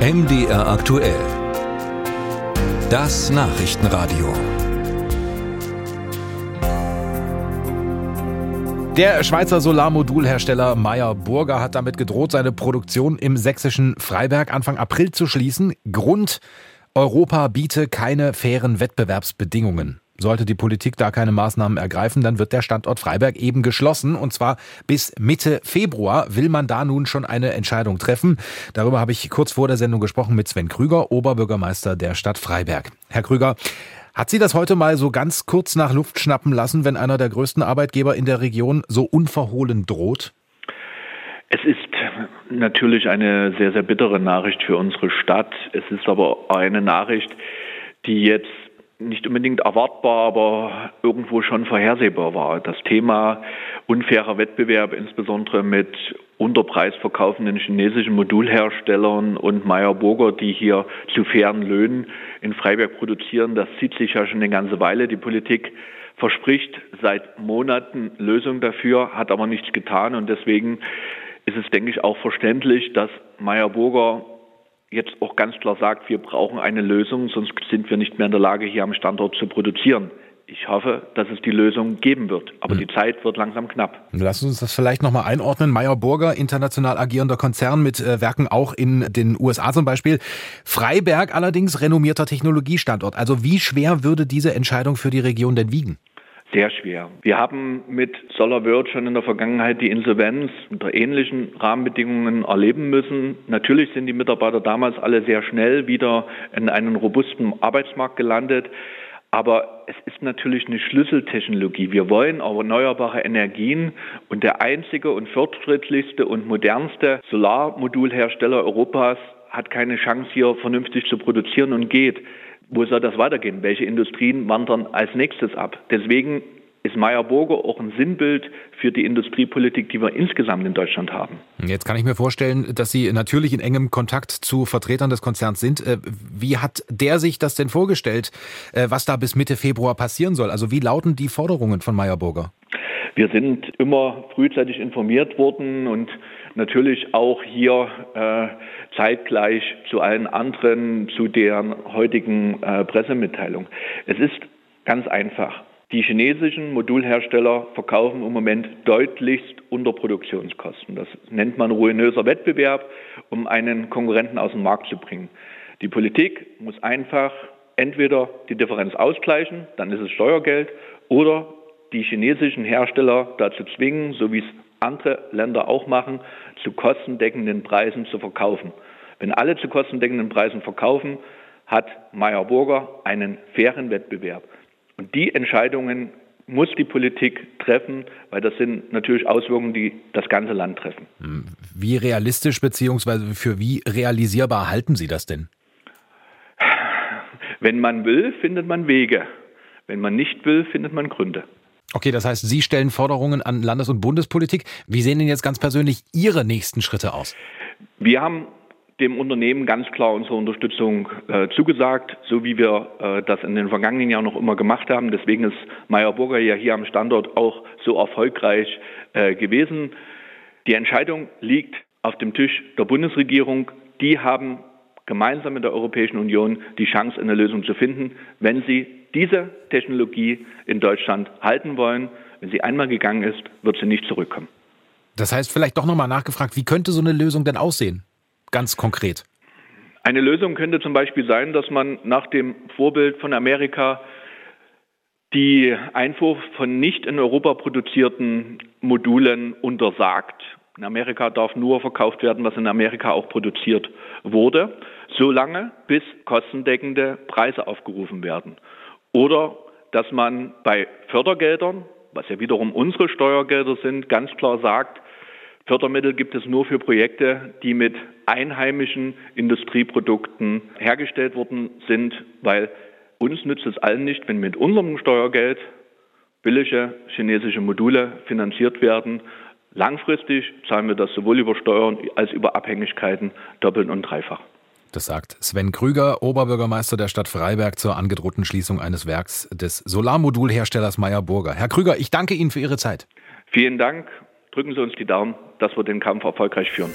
MDR aktuell. Das Nachrichtenradio. Der Schweizer Solarmodulhersteller Meyer Burger hat damit gedroht, seine Produktion im sächsischen Freiberg Anfang April zu schließen. Grund Europa biete keine fairen Wettbewerbsbedingungen. Sollte die Politik da keine Maßnahmen ergreifen, dann wird der Standort Freiberg eben geschlossen. Und zwar bis Mitte Februar will man da nun schon eine Entscheidung treffen. Darüber habe ich kurz vor der Sendung gesprochen mit Sven Krüger, Oberbürgermeister der Stadt Freiberg. Herr Krüger, hat Sie das heute mal so ganz kurz nach Luft schnappen lassen, wenn einer der größten Arbeitgeber in der Region so unverhohlen droht? Es ist natürlich eine sehr, sehr bittere Nachricht für unsere Stadt. Es ist aber eine Nachricht, die jetzt nicht unbedingt erwartbar, aber irgendwo schon vorhersehbar war. Das Thema unfairer Wettbewerb, insbesondere mit Unterpreis verkaufenden chinesischen Modulherstellern und Meyer Burger, die hier zu fairen Löhnen in Freiberg produzieren, das zieht sich ja schon eine ganze Weile. Die Politik verspricht seit Monaten Lösungen dafür, hat aber nichts getan und deswegen ist es, denke ich, auch verständlich, dass Meyer Burger jetzt auch ganz klar sagt, wir brauchen eine Lösung, sonst sind wir nicht mehr in der Lage, hier am Standort zu produzieren. Ich hoffe, dass es die Lösung geben wird, aber mhm. die Zeit wird langsam knapp. Lassen Sie uns das vielleicht nochmal einordnen. Meyer Burger, international agierender Konzern mit äh, Werken auch in den USA zum Beispiel. Freiberg allerdings renommierter Technologiestandort. Also wie schwer würde diese Entscheidung für die Region denn wiegen? Sehr schwer. Wir haben mit SolarWorld schon in der Vergangenheit die Insolvenz unter ähnlichen Rahmenbedingungen erleben müssen. Natürlich sind die Mitarbeiter damals alle sehr schnell wieder in einen robusten Arbeitsmarkt gelandet. Aber es ist natürlich eine Schlüsseltechnologie. Wir wollen erneuerbare Energien und der einzige und fortschrittlichste und modernste Solarmodulhersteller Europas hat keine Chance hier vernünftig zu produzieren und geht wo soll das weitergehen? Welche Industrien wandern als nächstes ab? Deswegen ist Meyer Burger auch ein Sinnbild für die Industriepolitik, die wir insgesamt in Deutschland haben. Jetzt kann ich mir vorstellen, dass Sie natürlich in engem Kontakt zu Vertretern des Konzerns sind. Äh, wie hat der sich das denn vorgestellt, äh, was da bis Mitte Februar passieren soll? Also wie lauten die Forderungen von Meyer Burger? Wir sind immer frühzeitig informiert worden und natürlich auch hier äh, zeitgleich zu allen anderen, zu deren heutigen äh, Pressemitteilung. Es ist ganz einfach. Die chinesischen Modulhersteller verkaufen im Moment deutlichst unter Produktionskosten. Das nennt man ruinöser Wettbewerb, um einen Konkurrenten aus dem Markt zu bringen. Die Politik muss einfach entweder die Differenz ausgleichen, dann ist es Steuergeld, oder die chinesischen Hersteller dazu zwingen, so wie es andere Länder auch machen, zu kostendeckenden Preisen zu verkaufen. Wenn alle zu kostendeckenden Preisen verkaufen, hat Meyer Burger einen fairen Wettbewerb. Und die Entscheidungen muss die Politik treffen, weil das sind natürlich Auswirkungen, die das ganze Land treffen. Wie realistisch bzw. für wie realisierbar halten Sie das denn? Wenn man will, findet man Wege. Wenn man nicht will, findet man Gründe. Okay, das heißt, Sie stellen Forderungen an Landes- und Bundespolitik. Wie sehen denn jetzt ganz persönlich Ihre nächsten Schritte aus? Wir haben dem Unternehmen ganz klar unsere Unterstützung äh, zugesagt, so wie wir äh, das in den vergangenen Jahren noch immer gemacht haben. Deswegen ist Meyer Burger ja hier am Standort auch so erfolgreich äh, gewesen. Die Entscheidung liegt auf dem Tisch der Bundesregierung. Die haben gemeinsam mit der Europäischen Union die Chance, eine Lösung zu finden, wenn sie diese Technologie in Deutschland halten wollen. Wenn sie einmal gegangen ist, wird sie nicht zurückkommen. Das heißt, vielleicht doch nochmal nachgefragt, wie könnte so eine Lösung denn aussehen? Ganz konkret. Eine Lösung könnte zum Beispiel sein, dass man nach dem Vorbild von Amerika die Einfuhr von nicht in Europa produzierten Modulen untersagt. In Amerika darf nur verkauft werden, was in Amerika auch produziert wurde, solange bis kostendeckende Preise aufgerufen werden. Oder dass man bei Fördergeldern, was ja wiederum unsere Steuergelder sind, ganz klar sagt, Fördermittel gibt es nur für Projekte, die mit einheimischen Industrieprodukten hergestellt worden sind, weil uns nützt es allen nicht, wenn mit unserem Steuergeld billige chinesische Module finanziert werden. Langfristig zahlen wir das sowohl über Steuern als über Abhängigkeiten doppelt und dreifach. Das sagt Sven Krüger, Oberbürgermeister der Stadt Freiberg zur angedrohten Schließung eines Werks des Solarmodulherstellers Meyer Burger. Herr Krüger, ich danke Ihnen für Ihre Zeit. Vielen Dank. Drücken Sie uns die Daumen, dass wir den Kampf erfolgreich führen.